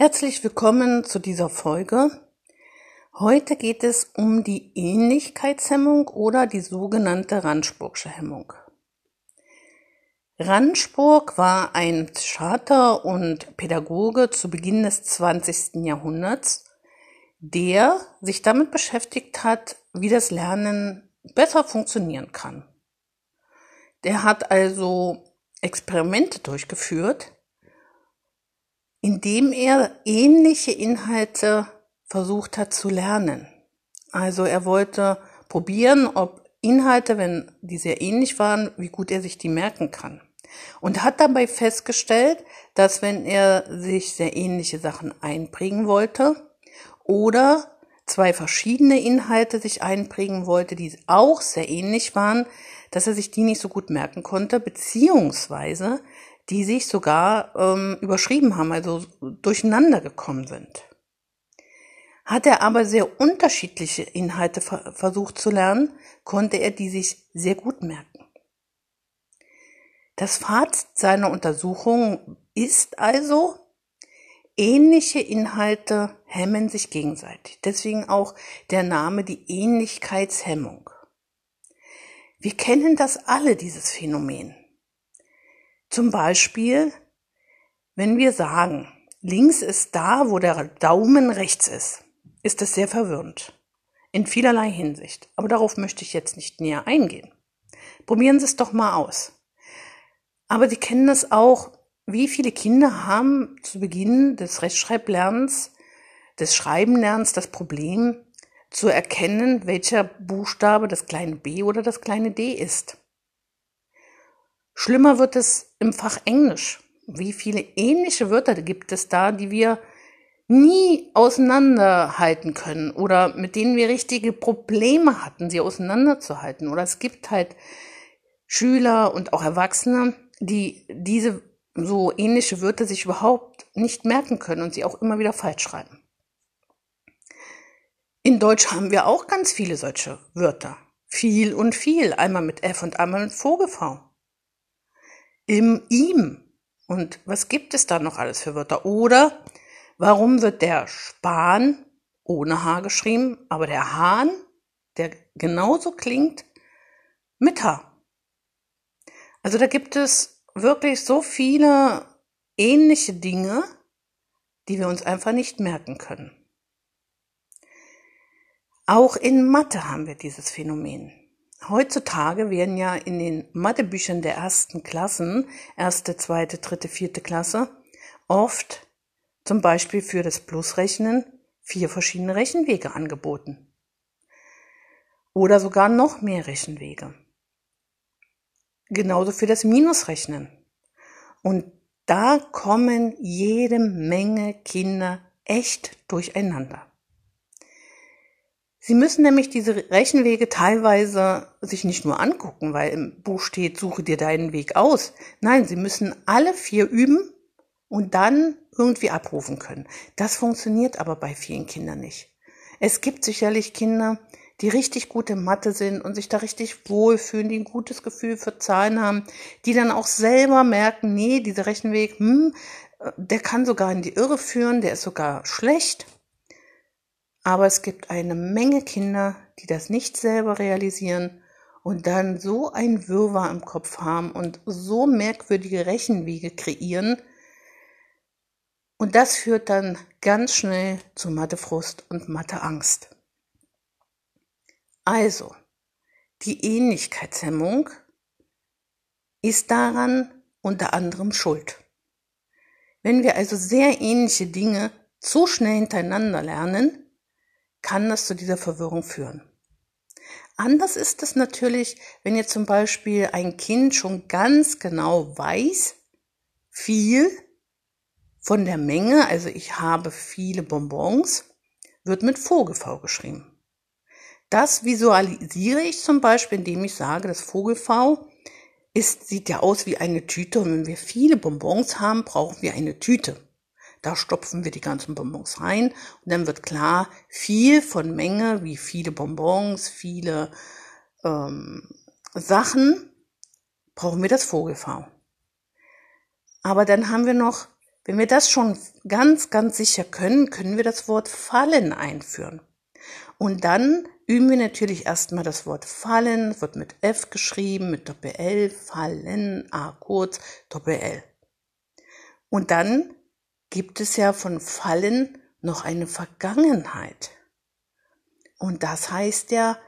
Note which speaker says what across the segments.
Speaker 1: Herzlich willkommen zu dieser Folge. Heute geht es um die Ähnlichkeitshemmung oder die sogenannte Randsburgsche Hemmung. Randsburg war ein Psychiater und Pädagoge zu Beginn des 20. Jahrhunderts, der sich damit beschäftigt hat, wie das Lernen besser funktionieren kann. Der hat also Experimente durchgeführt, indem er ähnliche Inhalte versucht hat zu lernen. Also er wollte probieren, ob Inhalte, wenn die sehr ähnlich waren, wie gut er sich die merken kann. Und hat dabei festgestellt, dass wenn er sich sehr ähnliche Sachen einprägen wollte oder zwei verschiedene Inhalte sich einprägen wollte, die auch sehr ähnlich waren, dass er sich die nicht so gut merken konnte, beziehungsweise die sich sogar ähm, überschrieben haben, also durcheinander gekommen sind. Hat er aber sehr unterschiedliche Inhalte ver versucht zu lernen, konnte er die sich sehr gut merken. Das Fazit seiner Untersuchung ist also, ähnliche Inhalte hemmen sich gegenseitig. Deswegen auch der Name die Ähnlichkeitshemmung. Wir kennen das alle, dieses Phänomen. Zum Beispiel, wenn wir sagen, links ist da, wo der Daumen rechts ist, ist es sehr verwirrend. In vielerlei Hinsicht. Aber darauf möchte ich jetzt nicht näher eingehen. Probieren Sie es doch mal aus. Aber Sie kennen das auch. Wie viele Kinder haben zu Beginn des Rechtschreiblernens, des Schreibenlernens das Problem, zu erkennen, welcher Buchstabe das kleine b oder das kleine d ist? Schlimmer wird es im Fach Englisch. Wie viele ähnliche Wörter gibt es da, die wir nie auseinanderhalten können oder mit denen wir richtige Probleme hatten, sie auseinanderzuhalten. Oder es gibt halt Schüler und auch Erwachsene, die diese so ähnliche Wörter sich überhaupt nicht merken können und sie auch immer wieder falsch schreiben. In Deutsch haben wir auch ganz viele solche Wörter. Viel und viel, einmal mit F und einmal mit Vogel-V im ihm. Und was gibt es da noch alles für Wörter? Oder warum wird der Span ohne H geschrieben, aber der Hahn, der genauso klingt, mit H? Also da gibt es wirklich so viele ähnliche Dinge, die wir uns einfach nicht merken können. Auch in Mathe haben wir dieses Phänomen. Heutzutage werden ja in den Mathebüchern der ersten Klassen, erste, zweite, dritte, vierte Klasse, oft zum Beispiel für das Plusrechnen vier verschiedene Rechenwege angeboten. Oder sogar noch mehr Rechenwege. Genauso für das Minusrechnen. Und da kommen jede Menge Kinder echt durcheinander. Sie müssen nämlich diese Rechenwege teilweise sich nicht nur angucken, weil im Buch steht, suche dir deinen Weg aus. Nein, Sie müssen alle vier üben und dann irgendwie abrufen können. Das funktioniert aber bei vielen Kindern nicht. Es gibt sicherlich Kinder, die richtig gut in Mathe sind und sich da richtig wohlfühlen, die ein gutes Gefühl für Zahlen haben, die dann auch selber merken, nee, dieser Rechenweg, hm, der kann sogar in die Irre führen, der ist sogar schlecht. Aber es gibt eine Menge Kinder, die das nicht selber realisieren und dann so ein Wirrwarr im Kopf haben und so merkwürdige Rechenwege kreieren. Und das führt dann ganz schnell zu Mathefrust und Matheangst. Also, die Ähnlichkeitshemmung ist daran unter anderem schuld. Wenn wir also sehr ähnliche Dinge zu schnell hintereinander lernen, kann das zu dieser Verwirrung führen. Anders ist es natürlich, wenn jetzt zum Beispiel ein Kind schon ganz genau weiß, viel von der Menge, also ich habe viele Bonbons, wird mit Vogel-V geschrieben. Das visualisiere ich zum Beispiel, indem ich sage, das Vogel-V ist, sieht ja aus wie eine Tüte und wenn wir viele Bonbons haben, brauchen wir eine Tüte. Da stopfen wir die ganzen Bonbons rein und dann wird klar, viel von Menge, wie viele Bonbons, viele ähm, Sachen, brauchen wir das Vogelfau. Aber dann haben wir noch, wenn wir das schon ganz, ganz sicher können, können wir das Wort fallen einführen. Und dann üben wir natürlich erstmal das Wort fallen, wird mit F geschrieben, mit Doppel-L, fallen, A kurz, Doppel-L. Und dann gibt es ja von fallen noch eine Vergangenheit. Und das heißt ja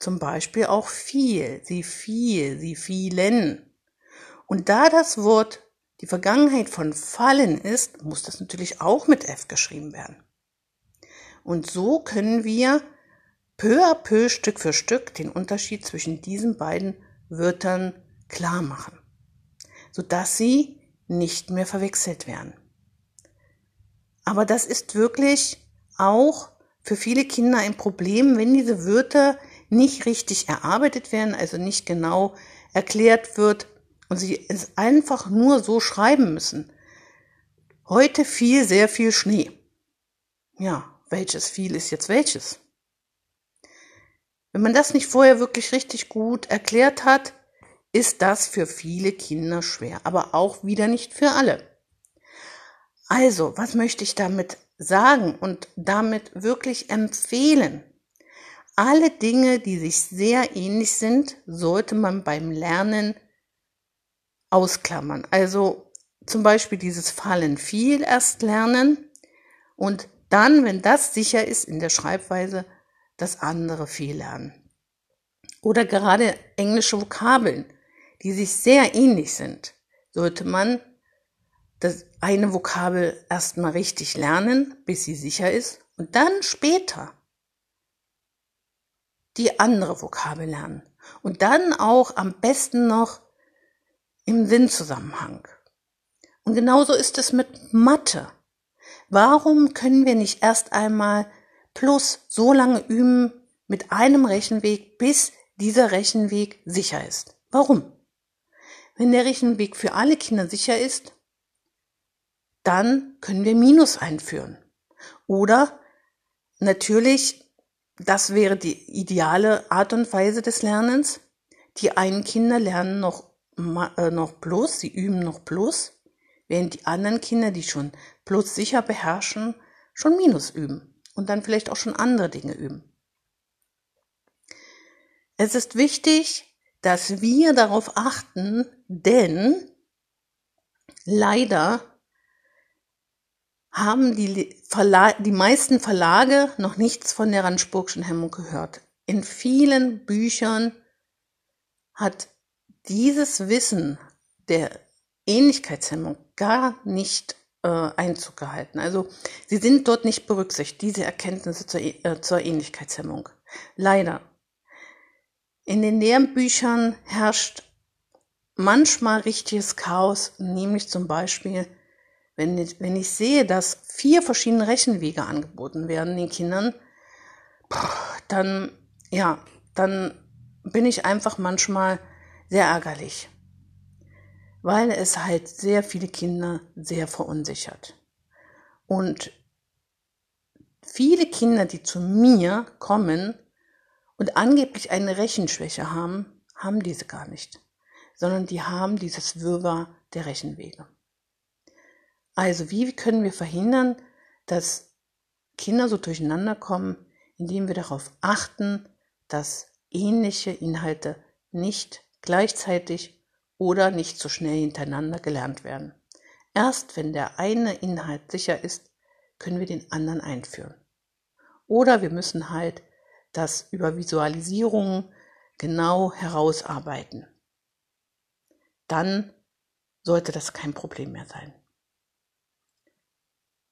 Speaker 1: zum Beispiel auch viel, sie viel, sie fielen. Und da das Wort die Vergangenheit von fallen ist, muss das natürlich auch mit F geschrieben werden. Und so können wir peu à peu, Stück für Stück, den Unterschied zwischen diesen beiden Wörtern klar machen, sodass sie nicht mehr verwechselt werden. Aber das ist wirklich auch für viele Kinder ein Problem, wenn diese Wörter nicht richtig erarbeitet werden, also nicht genau erklärt wird und sie es einfach nur so schreiben müssen. Heute fiel sehr viel Schnee. Ja, welches viel ist jetzt welches? Wenn man das nicht vorher wirklich richtig gut erklärt hat, ist das für viele Kinder schwer, aber auch wieder nicht für alle. Also, was möchte ich damit sagen und damit wirklich empfehlen? Alle Dinge, die sich sehr ähnlich sind, sollte man beim Lernen ausklammern. Also zum Beispiel dieses Fallen viel erst lernen und dann, wenn das sicher ist in der Schreibweise, das andere viel lernen. Oder gerade englische Vokabeln, die sich sehr ähnlich sind, sollte man das eine Vokabel erstmal richtig lernen, bis sie sicher ist und dann später die andere Vokabel lernen. Und dann auch am besten noch im Sinnzusammenhang. Und genauso ist es mit Mathe. Warum können wir nicht erst einmal plus so lange üben mit einem Rechenweg, bis dieser Rechenweg sicher ist? Warum? Wenn der Rechenweg für alle Kinder sicher ist, dann können wir Minus einführen. Oder natürlich, das wäre die ideale Art und Weise des Lernens. Die einen Kinder lernen noch, äh, noch Plus, sie üben noch Plus, während die anderen Kinder, die schon Plus sicher beherrschen, schon Minus üben und dann vielleicht auch schon andere Dinge üben. Es ist wichtig, dass wir darauf achten, denn leider haben die, Verla die meisten Verlage noch nichts von der Randsburgschen Hemmung gehört. In vielen Büchern hat dieses Wissen der Ähnlichkeitshemmung gar nicht äh, Einzug gehalten. Also sie sind dort nicht berücksichtigt, diese Erkenntnisse zur, äh, zur Ähnlichkeitshemmung. Leider. In den Lehrbüchern herrscht manchmal richtiges Chaos, nämlich zum Beispiel wenn ich, wenn ich sehe, dass vier verschiedene Rechenwege angeboten werden den Kindern, dann, ja, dann bin ich einfach manchmal sehr ärgerlich, weil es halt sehr viele Kinder sehr verunsichert. Und viele Kinder, die zu mir kommen und angeblich eine Rechenschwäche haben, haben diese gar nicht, sondern die haben dieses Wirrwarr der Rechenwege. Also wie können wir verhindern, dass Kinder so durcheinander kommen, indem wir darauf achten, dass ähnliche Inhalte nicht gleichzeitig oder nicht so schnell hintereinander gelernt werden. Erst wenn der eine Inhalt sicher ist, können wir den anderen einführen. Oder wir müssen halt das über Visualisierungen genau herausarbeiten. Dann sollte das kein Problem mehr sein.